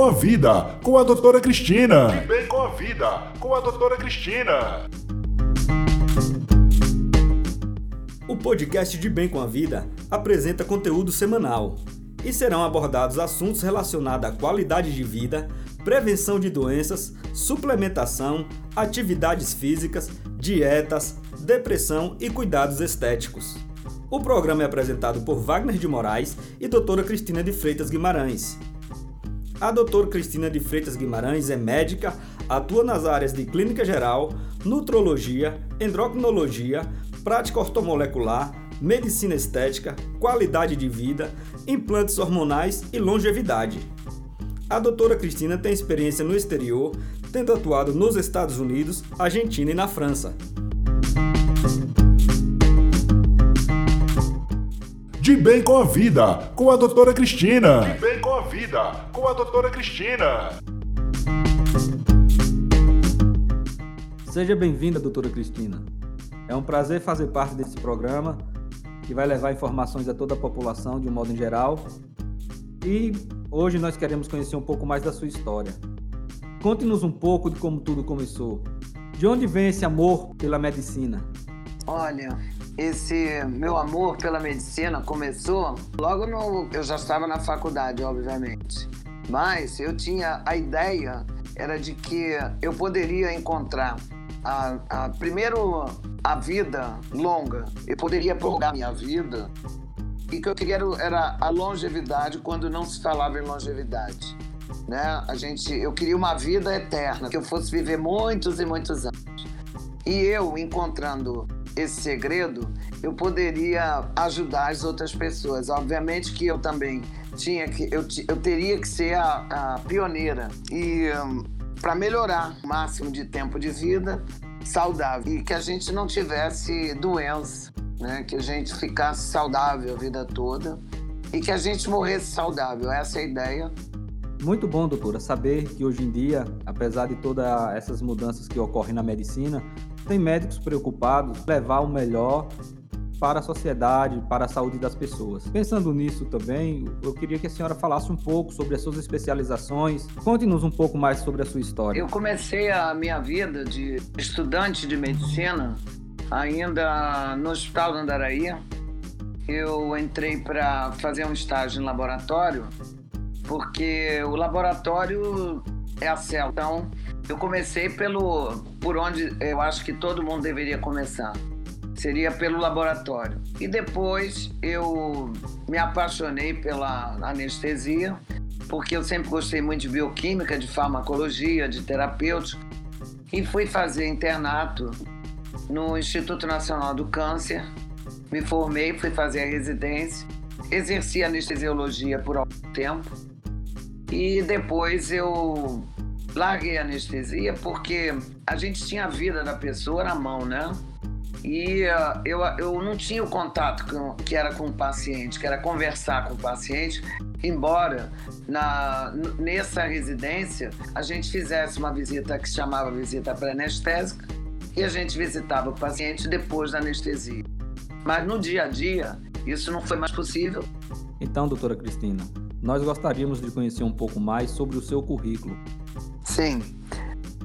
com a Vida, com a doutora Cristina. De Bem com a Vida, com a doutora Cristina. O podcast De Bem com a Vida apresenta conteúdo semanal e serão abordados assuntos relacionados à qualidade de vida, prevenção de doenças, suplementação, atividades físicas, dietas, depressão e cuidados estéticos. O programa é apresentado por Wagner de Moraes e doutora Cristina de Freitas Guimarães. A doutora Cristina de Freitas Guimarães é médica, atua nas áreas de clínica geral, nutrologia, endocrinologia, prática ortomolecular, medicina estética, qualidade de vida, implantes hormonais e longevidade. A doutora Cristina tem experiência no exterior, tendo atuado nos Estados Unidos, Argentina e na França. De Bem com a Vida, com a doutora Cristina. De Bem com a Vida, com a doutora Cristina. Seja bem-vinda, doutora Cristina. É um prazer fazer parte desse programa que vai levar informações a toda a população de um modo em geral. E hoje nós queremos conhecer um pouco mais da sua história. Conte-nos um pouco de como tudo começou. De onde vem esse amor pela medicina? Olha, esse meu amor pela medicina começou logo no. Eu já estava na faculdade, obviamente. Mas eu tinha a ideia era de que eu poderia encontrar a, a, primeiro a vida longa. Eu poderia prolongar minha vida. E que eu queria era a longevidade quando não se falava em longevidade. Né? A gente, eu queria uma vida eterna, que eu fosse viver muitos e muitos anos. E eu, encontrando esse segredo, eu poderia ajudar as outras pessoas. Obviamente que eu também tinha que, eu, eu teria que ser a, a pioneira. E um, para melhorar o máximo de tempo de vida saudável e que a gente não tivesse doença, né? que a gente ficasse saudável a vida toda e que a gente morresse saudável. Essa é a ideia. Muito bom, doutora, saber que hoje em dia, apesar de todas essas mudanças que ocorrem na medicina, tem médicos preocupados em levar o melhor para a sociedade, para a saúde das pessoas. Pensando nisso também, eu queria que a senhora falasse um pouco sobre as suas especializações. Conte-nos um pouco mais sobre a sua história. Eu comecei a minha vida de estudante de medicina ainda no Hospital do Andaraí. Eu entrei para fazer um estágio em laboratório, porque o laboratório é a célula. Então, eu comecei pelo por onde eu acho que todo mundo deveria começar seria pelo laboratório. E depois eu me apaixonei pela anestesia, porque eu sempre gostei muito de bioquímica, de farmacologia, de terapêutica, e fui fazer internato no Instituto Nacional do Câncer. Me formei, fui fazer a residência, exerci anestesiologia por algum tempo e depois eu larguei a anestesia porque a gente tinha a vida da pessoa na mão, né? E uh, eu, eu não tinha o contato com, que era com o paciente, que era conversar com o paciente, embora na, nessa residência a gente fizesse uma visita que se chamava visita pré-anestésica e a gente visitava o paciente depois da anestesia. Mas no dia a dia, isso não foi mais possível. Então, doutora Cristina, nós gostaríamos de conhecer um pouco mais sobre o seu currículo. Sim.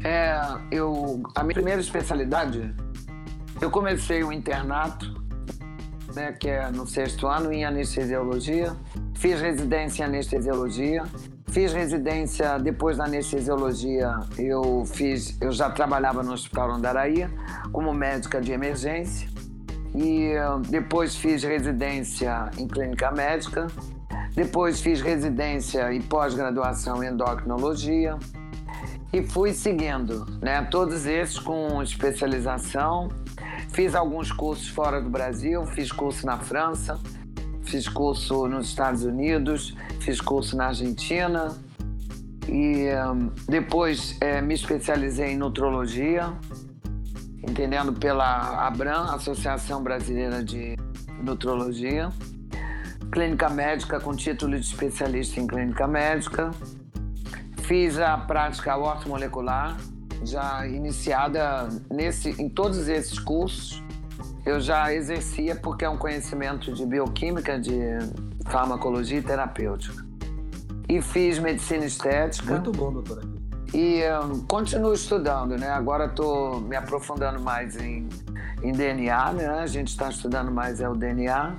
É, eu, a minha primeira especialidade eu comecei o internato, né, que é no sexto ano, em anestesiologia. Fiz residência em anestesiologia. Fiz residência depois da anestesiologia. Eu fiz, eu já trabalhava no Hospital Andaraí como médica de emergência e depois fiz residência em clínica médica. Depois fiz residência e pós-graduação em endocrinologia. E fui seguindo, né? Todos esses com especialização. Fiz alguns cursos fora do Brasil, fiz curso na França, fiz curso nos Estados Unidos, fiz curso na Argentina. E um, depois é, me especializei em nutrologia, entendendo pela ABRAM, Associação Brasileira de Nutrologia, clínica médica com título de especialista em clínica médica, fiz a prática ortomolecular já iniciada nesse, em todos esses cursos. Eu já exercia porque é um conhecimento de bioquímica, de farmacologia e terapêutica. e fiz medicina estética. Muito bom, doutora. E um, continuo estudando, né? Agora estou me aprofundando mais em, em DNA, né? A gente está estudando mais é o DNA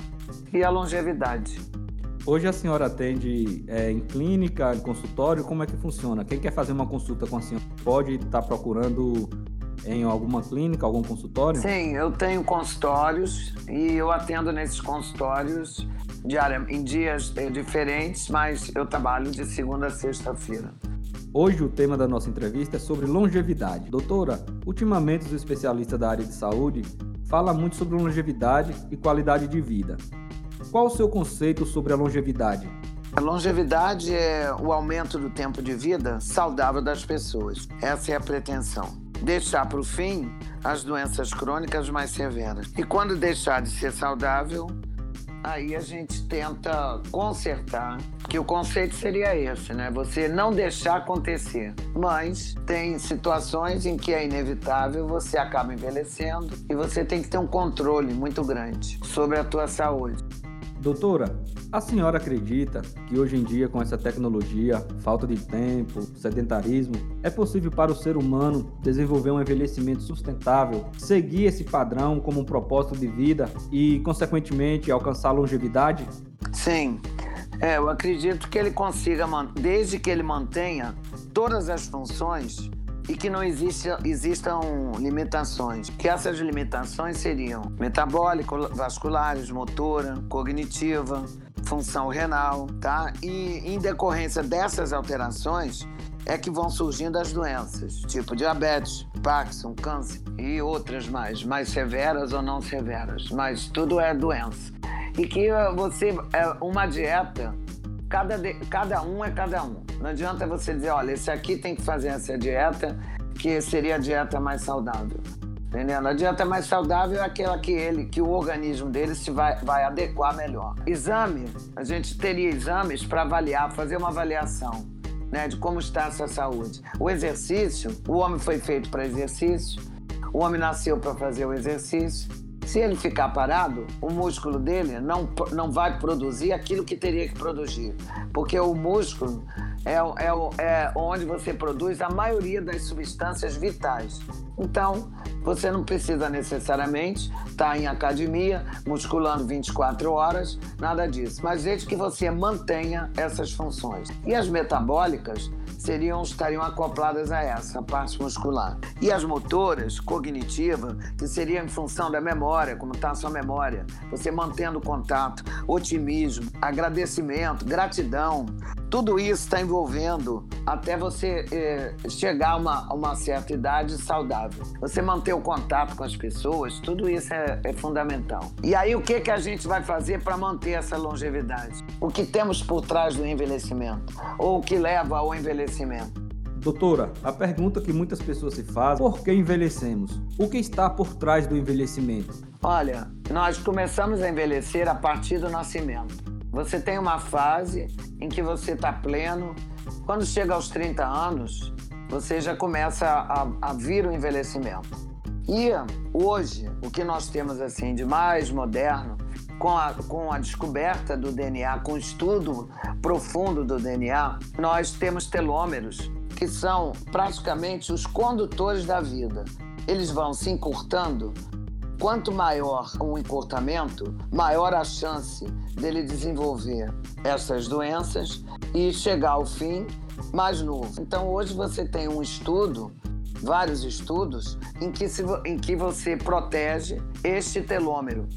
e a longevidade. Hoje a senhora atende é, em clínica, em consultório, como é que funciona? Quem quer fazer uma consulta com a senhora pode estar tá procurando em alguma clínica, algum consultório? Sim, eu tenho consultórios e eu atendo nesses consultórios diária, em dias eh, diferentes, mas eu trabalho de segunda a sexta-feira. Hoje o tema da nossa entrevista é sobre longevidade. Doutora, ultimamente os especialistas da área de saúde falam muito sobre longevidade e qualidade de vida. Qual o seu conceito sobre a longevidade? A longevidade é o aumento do tempo de vida saudável das pessoas. Essa é a pretensão deixar para o fim as doenças crônicas mais severas. E quando deixar de ser saudável, aí a gente tenta consertar, que o conceito seria esse, né? Você não deixar acontecer. Mas tem situações em que é inevitável, você acaba envelhecendo e você tem que ter um controle muito grande sobre a tua saúde. Doutora, a senhora acredita que hoje em dia, com essa tecnologia, falta de tempo, sedentarismo, é possível para o ser humano desenvolver um envelhecimento sustentável, seguir esse padrão como um propósito de vida e, consequentemente, alcançar longevidade? Sim. É, eu acredito que ele consiga, desde que ele mantenha todas as funções e que não exista, existam limitações. Que essas limitações seriam metabólico, vasculares, motora, cognitiva, função renal, tá? E em decorrência dessas alterações é que vão surgindo as doenças, tipo diabetes, Parkinson, câncer e outras mais, mais severas ou não severas, mas tudo é doença. E que você, é uma dieta, cada, de, cada um é cada um. Não adianta você dizer, olha, esse aqui tem que fazer essa dieta, que seria a dieta mais saudável. Entendendo? A dieta mais saudável é aquela que ele, que o organismo dele se vai, vai adequar melhor. Exame, a gente teria exames para avaliar, fazer uma avaliação né, de como está a sua saúde. O exercício, o homem foi feito para exercício, o homem nasceu para fazer o exercício. Se ele ficar parado, o músculo dele não, não vai produzir aquilo que teria que produzir, porque o músculo é, é, é onde você produz a maioria das substâncias vitais. Então, você não precisa necessariamente estar em academia, musculando 24 horas, nada disso. Mas desde que você mantenha essas funções. E as metabólicas seriam, estariam acopladas a essa parte muscular. E as motoras, cognitiva, que seria em função da memória, como está a sua memória, você mantendo contato, otimismo, agradecimento, gratidão, tudo isso está envolvendo até você eh, chegar a uma, uma, certa idade saudável. Você manter o contato com as pessoas, tudo isso é, é fundamental. E aí, o que, que a gente vai fazer para manter essa longevidade? O que temos por trás do envelhecimento? Ou o que leva ao envelhecimento? Doutora, a pergunta que muitas pessoas se fazem: por que envelhecemos? O que está por trás do envelhecimento? Olha, nós começamos a envelhecer a partir do nascimento. Você tem uma fase em que você está pleno. Quando chega aos 30 anos, você já começa a, a vir o envelhecimento. E hoje, o que nós temos assim de mais moderno, com a, com a descoberta do DNA, com o estudo profundo do DNA, nós temos telômeros, que são praticamente os condutores da vida. Eles vão se encurtando Quanto maior o encurtamento, maior a chance dele desenvolver essas doenças e chegar ao fim mais novo. Então, hoje você tem um estudo, vários estudos, em que, se, em que você protege este telômero.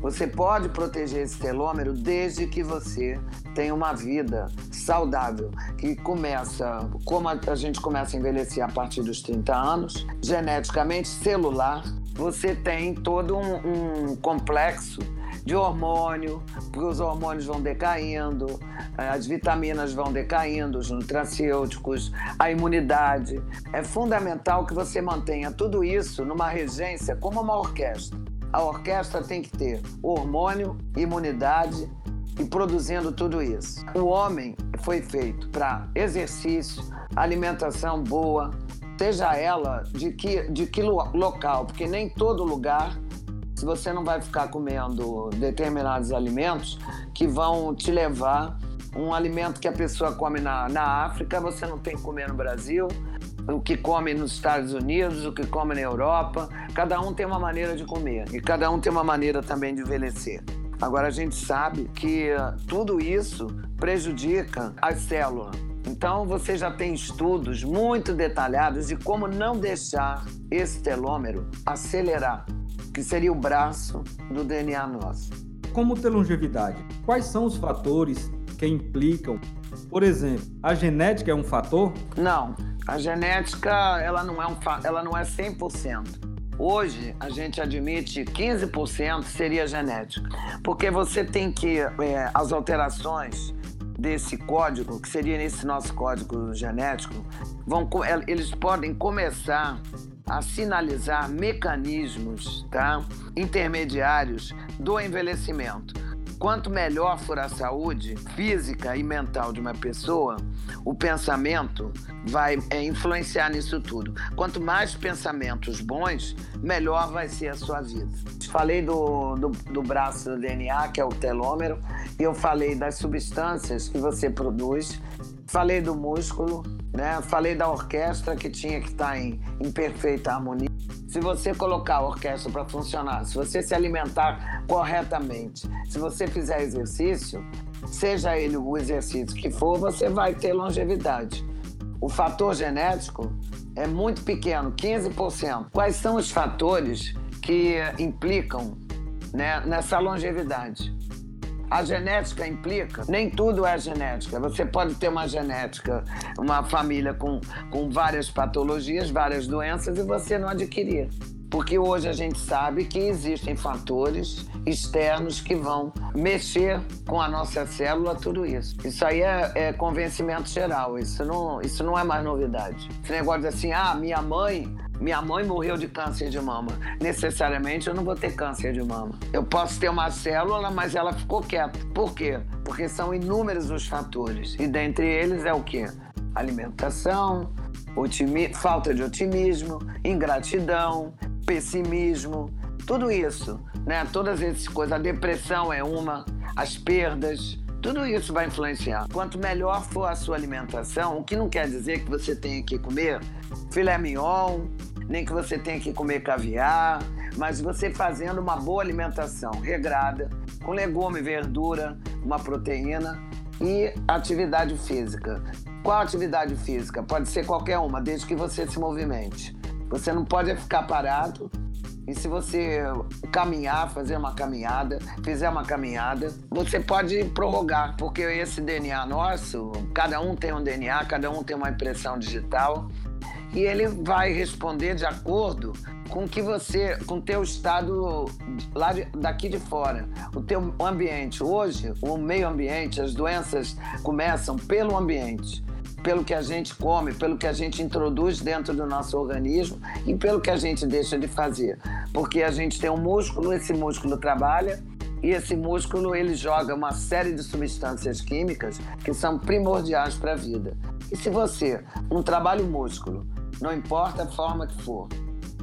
Você pode proteger esse telômero desde que você tenha uma vida saudável, que começa, como a gente começa a envelhecer a partir dos 30 anos, geneticamente celular, você tem todo um, um complexo de hormônio, porque os hormônios vão decaindo, eh, as vitaminas vão decaindo, os nutracêuticos, a imunidade. É fundamental que você mantenha tudo isso numa regência como uma orquestra. A orquestra tem que ter hormônio, imunidade e produzindo tudo isso. O homem foi feito para exercício, alimentação boa, seja ela de que, de que local, porque nem todo lugar, se você não vai ficar comendo determinados alimentos que vão te levar Um alimento que a pessoa come na, na África, você não tem que comer no Brasil. O que come nos Estados Unidos, o que come na Europa. Cada um tem uma maneira de comer e cada um tem uma maneira também de envelhecer. Agora a gente sabe que tudo isso prejudica as células. Então você já tem estudos muito detalhados de como não deixar esse telômero acelerar, que seria o braço do DNA nosso. Como ter longevidade? Quais são os fatores que implicam? Por exemplo, a genética é um fator? Não, a genética ela não é, um, ela não é 100%. Hoje, a gente admite 15% seria genética, porque você tem que. É, as alterações desse código, que seria nesse nosso código genético, vão, eles podem começar a sinalizar mecanismos tá, intermediários do envelhecimento. Quanto melhor for a saúde física e mental de uma pessoa, o pensamento vai é, influenciar nisso tudo. Quanto mais pensamentos bons, melhor vai ser a sua vida. Falei do, do, do braço do DNA, que é o telômero, e eu falei das substâncias que você produz, falei do músculo, né? falei da orquestra que tinha que estar em, em perfeita harmonia. Se você colocar a orquestra para funcionar, se você se alimentar corretamente, se você fizer exercício, seja ele o exercício que for, você vai ter longevidade. O fator genético é muito pequeno, 15%. Quais são os fatores que implicam né, nessa longevidade? A genética implica, nem tudo é genética. Você pode ter uma genética, uma família com, com várias patologias, várias doenças e você não adquirir. Porque hoje a gente sabe que existem fatores externos que vão mexer com a nossa célula, tudo isso. Isso aí é, é convencimento geral, isso não, isso não é mais novidade. Esse negócio de assim, ah, minha mãe minha mãe morreu de câncer de mama. Necessariamente eu não vou ter câncer de mama. Eu posso ter uma célula, mas ela ficou quieta. Por quê? Porque são inúmeros os fatores. E dentre eles é o quê? Alimentação, falta de otimismo, ingratidão, pessimismo, tudo isso, né? Todas essas coisas. A depressão é uma, as perdas, tudo isso vai influenciar. Quanto melhor for a sua alimentação, o que não quer dizer que você tenha que comer filé mignon, nem que você tenha que comer caviar, mas você fazendo uma boa alimentação regrada, com legume, verdura, uma proteína e atividade física. Qual atividade física? Pode ser qualquer uma, desde que você se movimente. Você não pode ficar parado e se você caminhar, fazer uma caminhada, fizer uma caminhada, você pode prorrogar, porque esse DNA nosso, cada um tem um DNA, cada um tem uma impressão digital e ele vai responder de acordo com que você, com teu estado lá de, daqui de fora, o teu ambiente. Hoje, o meio ambiente, as doenças começam pelo ambiente pelo que a gente come, pelo que a gente introduz dentro do nosso organismo e pelo que a gente deixa de fazer. Porque a gente tem um músculo, esse músculo trabalha e esse músculo ele joga uma série de substâncias químicas que são primordiais para a vida. E se você não trabalha o músculo, não importa a forma que for,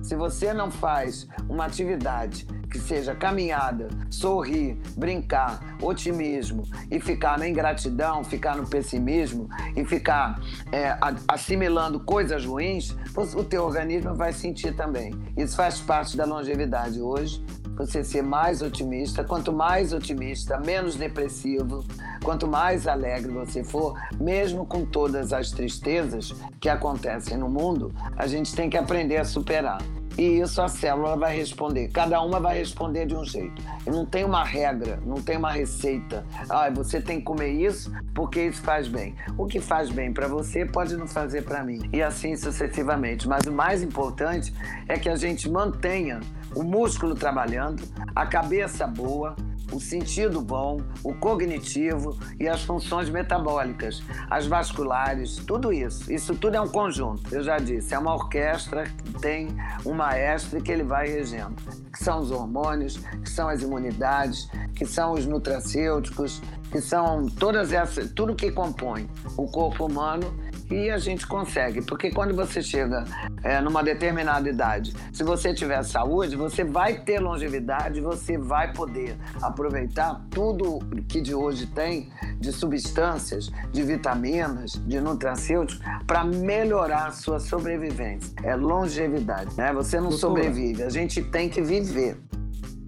se você não faz uma atividade que seja caminhada, sorrir, brincar, otimismo e ficar na ingratidão, ficar no pessimismo e ficar é, assimilando coisas ruins, o teu organismo vai sentir também. Isso faz parte da longevidade hoje você ser mais otimista. Quanto mais otimista, menos depressivo, quanto mais alegre você for, mesmo com todas as tristezas que acontecem no mundo, a gente tem que aprender a superar. E isso a célula vai responder. Cada uma vai responder de um jeito. Não tem uma regra, não tem uma receita. Ah, você tem que comer isso porque isso faz bem. O que faz bem para você pode não fazer para mim. E assim sucessivamente. Mas o mais importante é que a gente mantenha o músculo trabalhando, a cabeça boa, o sentido bom, o cognitivo e as funções metabólicas, as vasculares, tudo isso. Isso tudo é um conjunto. Eu já disse, é uma orquestra que tem um maestro que ele vai regendo, que são os hormônios, que são as imunidades, que são os nutracêuticos, que são todas essas, tudo que compõe o corpo humano E a gente consegue, porque quando você chega é, numa determinada idade, se você tiver saúde, você vai ter longevidade, você vai poder aproveitar tudo que de hoje tem de substâncias, de vitaminas, de nutracêuticos, para melhorar a sua sobrevivência. É longevidade, né? Você não Doutora. sobrevive, a gente tem que viver.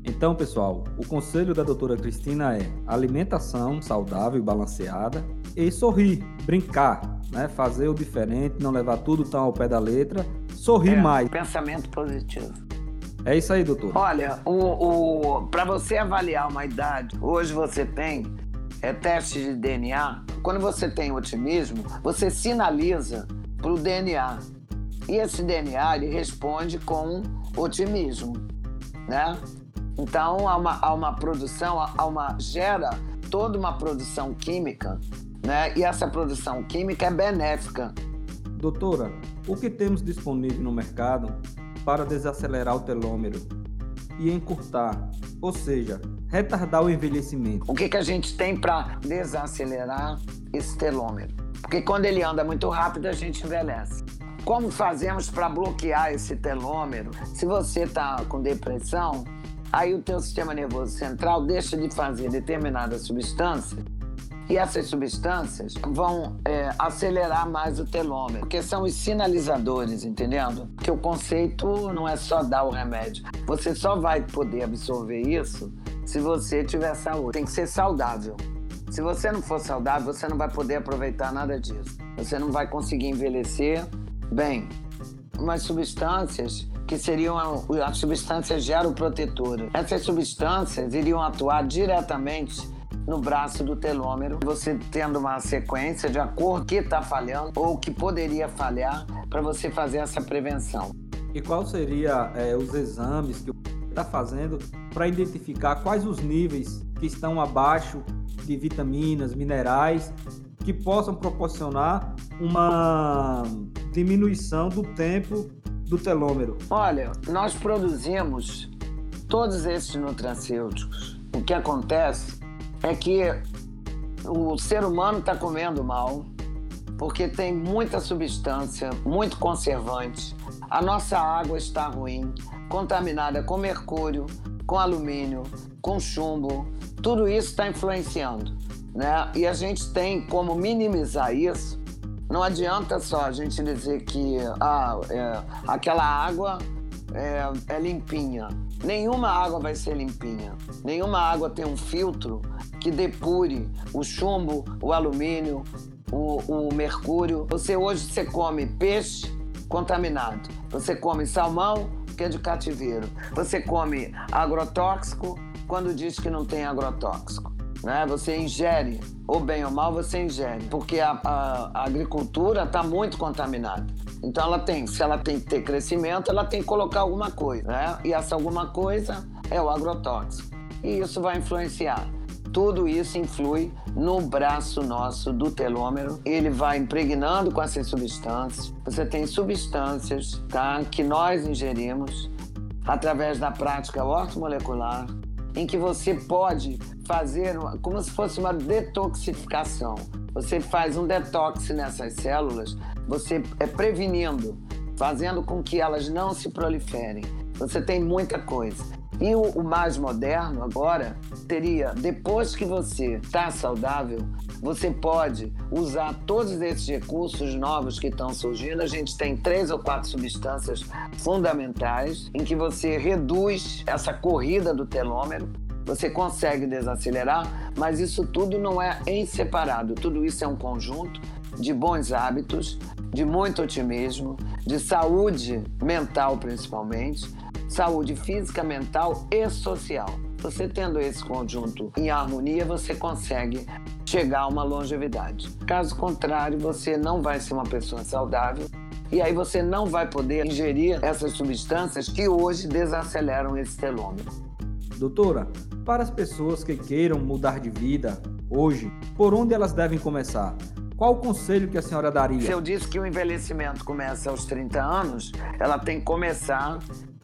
Então, pessoal, o conselho da doutora Cristina é alimentação saudável e balanceada e sorrir, brincar, né? fazer o diferente, não levar tudo tão ao pé da letra, sorrir é, mais. Pensamento positivo. É isso aí, doutor. Olha, o, o para você avaliar uma idade, hoje você tem é, teste de DNA. Quando você tem otimismo, você sinaliza para o DNA. E esse DNA ele responde com otimismo, né? Então há uma, há uma produção, há uma gera toda uma produção química, né? E essa produção química é benéfica. Doutora, o que temos disponível no mercado para desacelerar o telômero e encurtar, ou seja, retardar o envelhecimento? O que, que a gente tem para desacelerar esse telômero? Porque quando ele anda muito rápido, a gente envelhece. Como fazemos para bloquear esse telômero? Se você está com depressão, Aí o teu sistema nervoso central deixa de fazer determinada substância e essas substâncias vão é, acelerar mais o telômero, porque são os sinalizadores, entendendo? Que o conceito não é só dar o remédio. Você só vai poder absorver isso se você tiver saúde. Tem que ser saudável. Se você não for saudável, você não vai poder aproveitar nada disso. Você não vai conseguir envelhecer bem. Umas substâncias que seriam as substâncias geroprotetoras. Essas substâncias iriam atuar diretamente no braço do telômero, você tendo uma sequência de acordo que está falhando ou que poderia falhar para você fazer essa prevenção. E qual seria é, os exames que está fazendo para identificar quais os níveis que estão abaixo de vitaminas, minerais, que possam proporcionar uma diminuição do tempo do telômero? Olha, nós produzimos todos esses nutracêuticos. O que acontece é que o ser humano está comendo mal porque tem muita substância, muito conservante. A nossa água está ruim, contaminada com mercúrio, com alumínio, com chumbo. Tudo isso está influenciando, né? E a gente tem como minimizar isso não adianta só a gente dizer que ah, é, aquela água é, é, limpinha. Nenhuma água vai ser limpinha. Nenhuma água tem um filtro que depure o chumbo, o alumínio, o, o mercúrio. Você hoje você come peixe contaminado. Você come salmão que é de cativeiro. Você come agrotóxico quando diz que não tem agrotóxico né? Você ingere, ou bem ou mal, você ingere, porque a, a, a agricultura está muito contaminada. Então ela tem, se ela tem que ter crescimento, ela tem que colocar alguma coisa, né? E essa alguma coisa é o agrotóxico. E isso vai influenciar. Tudo isso influi no braço nosso do telômero. Ele vai impregnando com essas substâncias. Você tem substâncias, tá, que nós ingerimos através da prática ortomolecular, em que você pode fazer como se fosse uma detoxificação. Você faz um detox nessas células, você é prevenindo, fazendo com que elas não se proliferem. Você tem muita coisa. E o, o mais moderno agora teria, depois que você está saudável, você pode usar todos esses recursos novos que estão surgindo. A gente tem três ou quatro substâncias fundamentais em que você reduz essa corrida do telômero. Você consegue desacelerar, mas isso tudo não é em separado. Tudo isso é um conjunto de bons hábitos, de muito otimismo, de saúde mental principalmente, saúde física, mental e social. Você tendo esse conjunto em harmonia, você consegue chegar a uma longevidade. Caso contrário, você não vai ser uma pessoa saudável e aí você não vai poder ingerir essas substâncias que hoje desaceleram esse telômero. Doutora, para as pessoas que queiram mudar de vida hoje, por onde elas devem começar? Qual o conselho que a senhora daria? Se eu disse que o envelhecimento começa aos 30 anos, ela tem que começar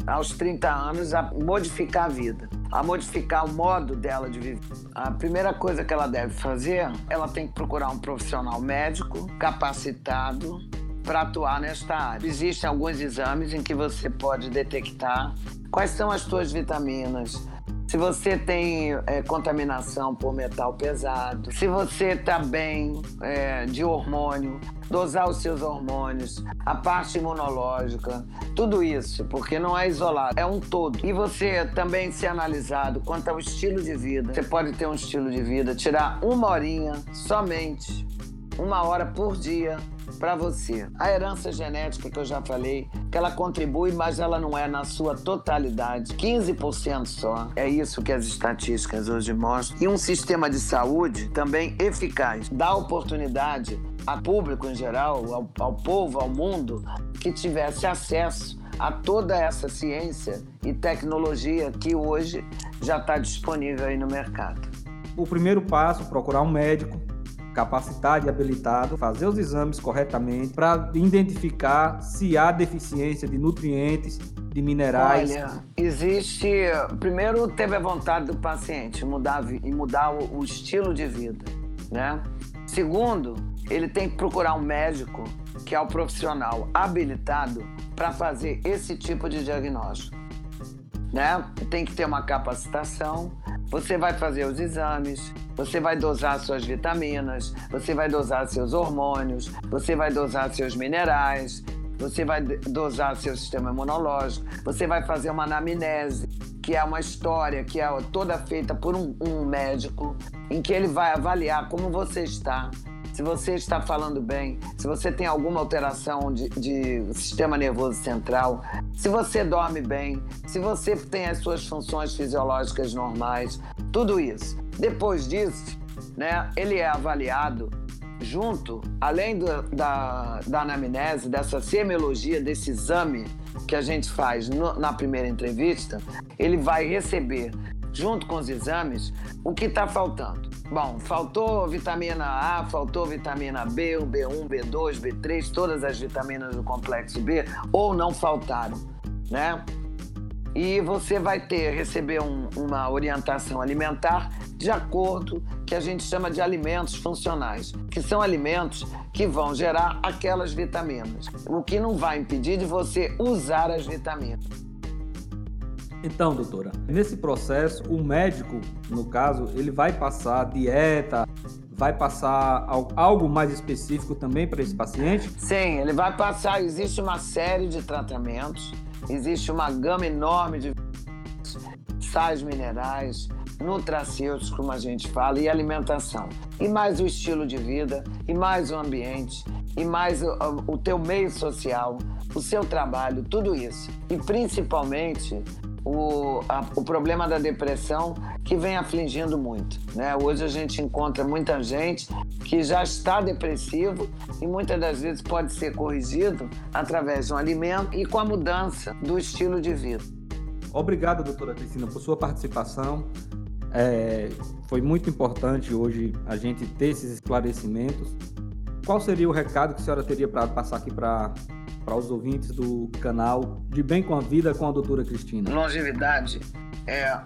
aos 30 anos, a modificar a vida, a modificar o modo dela de viver. A primeira coisa que ela deve fazer, ela tem que procurar um profissional médico capacitado para atuar nesta área. Existem alguns exames em que você pode detectar quais são as suas vitaminas, se você tem é, contaminação por metal pesado, se você está bem é, de hormônio, dosar os seus hormônios, a parte imunológica, tudo isso, porque não é isolado, é um todo. E você também ser analisado quanto ao estilo de vida. Você pode ter um estilo de vida, tirar uma horinha somente, uma hora por dia para você. A herança genética que eu já falei, ela contribui, mas ela não é na sua totalidade, 15% só. É isso que as estatísticas hoje mostram. E um sistema de saúde também eficaz, dá oportunidade a público em geral, ao, ao povo, ao mundo, que tivesse acesso a toda essa ciência e tecnologia que hoje já está disponível aí no mercado. O primeiro passo, procurar um médico capacitado e habilitado, fazer os exames corretamente para identificar se há deficiência de nutrientes, de minerais. Olha, existe. Primeiro, teve a vontade do paciente mudar e mudar o, o estilo de vida, né? Segundo, ele tem que procurar um médico que é o profissional habilitado para fazer esse tipo de diagnóstico, né? Tem que ter uma capacitação. Você vai fazer os exames, você vai dosar suas vitaminas, você vai dosar seus hormônios, você vai dosar seus minerais, você vai dosar seu sistema imunológico, você vai fazer uma anamnese, que é uma história que é toda feita por um, um médico, em que ele vai avaliar como você está, se você está falando bem, se você tem alguma alteração de, de, sistema nervoso central, se você dorme bem, se você tem as suas funções fisiológicas normais, tudo isso. Depois disso, né, ele é avaliado junto, além do, da, da anamnese, dessa semiologia, desse exame que a gente faz no, na primeira entrevista, ele vai receber, junto com os exames, o que está faltando. Bom, faltou vitamina A, faltou vitamina B, o B1, B2, B3, todas as vitaminas do complexo B, ou não faltaram, né? E você vai ter, receber um, uma orientação alimentar de acordo que a gente chama de alimentos funcionais, que são alimentos que vão gerar aquelas vitaminas, o que não vai impedir de você usar as vitaminas. Então, doutora, nesse processo, o médico, no caso, ele vai passar dieta, vai passar algo mais específico também para esse paciente? Sim, ele vai passar. Existe uma série de tratamentos, existe uma gama enorme de sais minerais, nutracêuticos, como a gente fala, e alimentação. E mais o estilo de vida, e mais o ambiente, e mais o, o teu meio social, o seu trabalho, tudo isso. E principalmente o, a, o problema da depressão que vem afligindo muito. Né? Hoje a gente encontra muita gente que já está depressivo e muitas das vezes pode ser corrigido através de um alimento e com a mudança do estilo de vida. Obrigado, doutora Cristina, por sua participação. É, foi muito importante hoje a gente ter esses esclarecimentos. Qual seria o recado que a senhora teria para passar aqui para para os ouvintes do canal De Bem com a Vida com a doutora Cristina? Longevidade é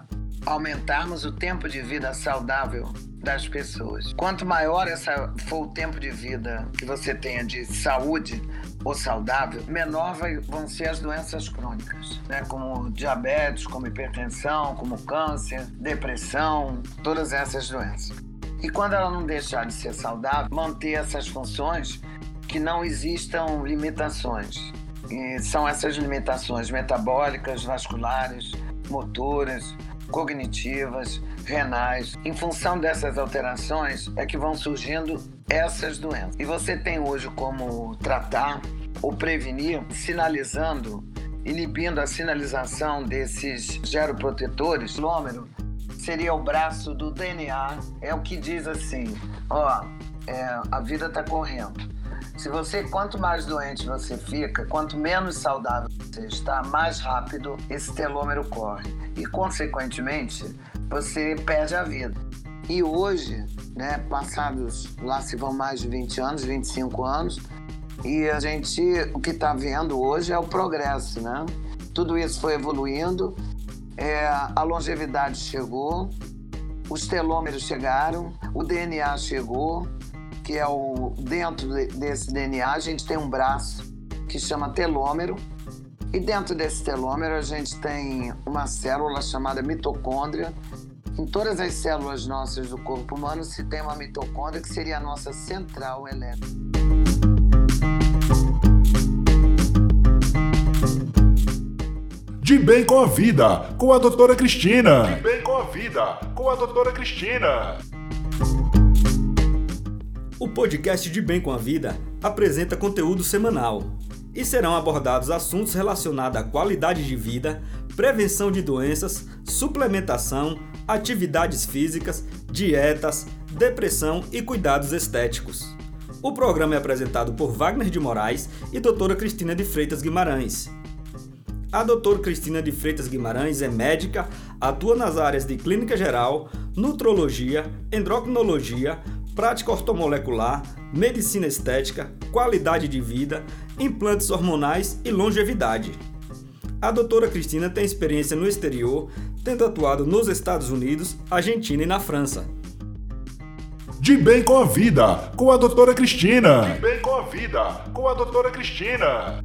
aumentarmos o tempo de vida saudável das pessoas. Quanto maior essa for o tempo de vida que você tenha de saúde ou saudável, menor vai, vão ser as doenças crônicas, né? como diabetes, como hipertensão, como câncer, depressão, todas essas doenças. E quando ela não deixar de ser saudável, manter essas funções, que não existam limitações. E são essas limitações metabólicas, vasculares, motoras, cognitivas, renais. Em função dessas alterações é que vão surgindo essas doenças. E você tem hoje como tratar ou prevenir sinalizando, inibindo a sinalização desses geroprotetores. O telômero seria o braço do DNA, é o que diz assim, ó, é, a vida está correndo se você, quanto mais doente você fica, quanto menos saudável você está, mais rápido esse telômero corre. E, consequentemente, você perde a vida. E hoje, né, passados lá se vão mais de 20 anos, 25 anos, e a gente, o que está vendo hoje é o progresso, né? tudo isso foi evoluindo, é, a longevidade chegou, os telômeros chegaram, o DNA chegou, que é o dentro desse DNA a gente tem um braço que chama telômero e dentro desse telômero a gente tem uma célula chamada mitocôndria. Em todas as células nossas do corpo humano se tem uma mitocôndria que seria a nossa central elétrica. De Bem com a Vida, com a doutora Cristina. De Bem com a Vida, com a doutora Cristina. O podcast De Bem com a Vida apresenta conteúdo semanal e serão abordados assuntos relacionados à qualidade de vida, prevenção de doenças, suplementação, atividades físicas, dietas, depressão e cuidados estéticos. O programa é apresentado por Wagner de Moraes e doutora Cristina de Freitas Guimarães. A doutora Cristina de Freitas Guimarães é médica, atua nas áreas de clínica geral, nutrologia, endocrinologia, prática ortomolecular, medicina estética, qualidade de vida, implantes hormonais e longevidade. A doutora Cristina tem experiência no exterior, tendo atuado nos Estados Unidos, Argentina e na França. De bem com a vida, com a doutora Cristina. De bem com a vida, com a doutora Cristina.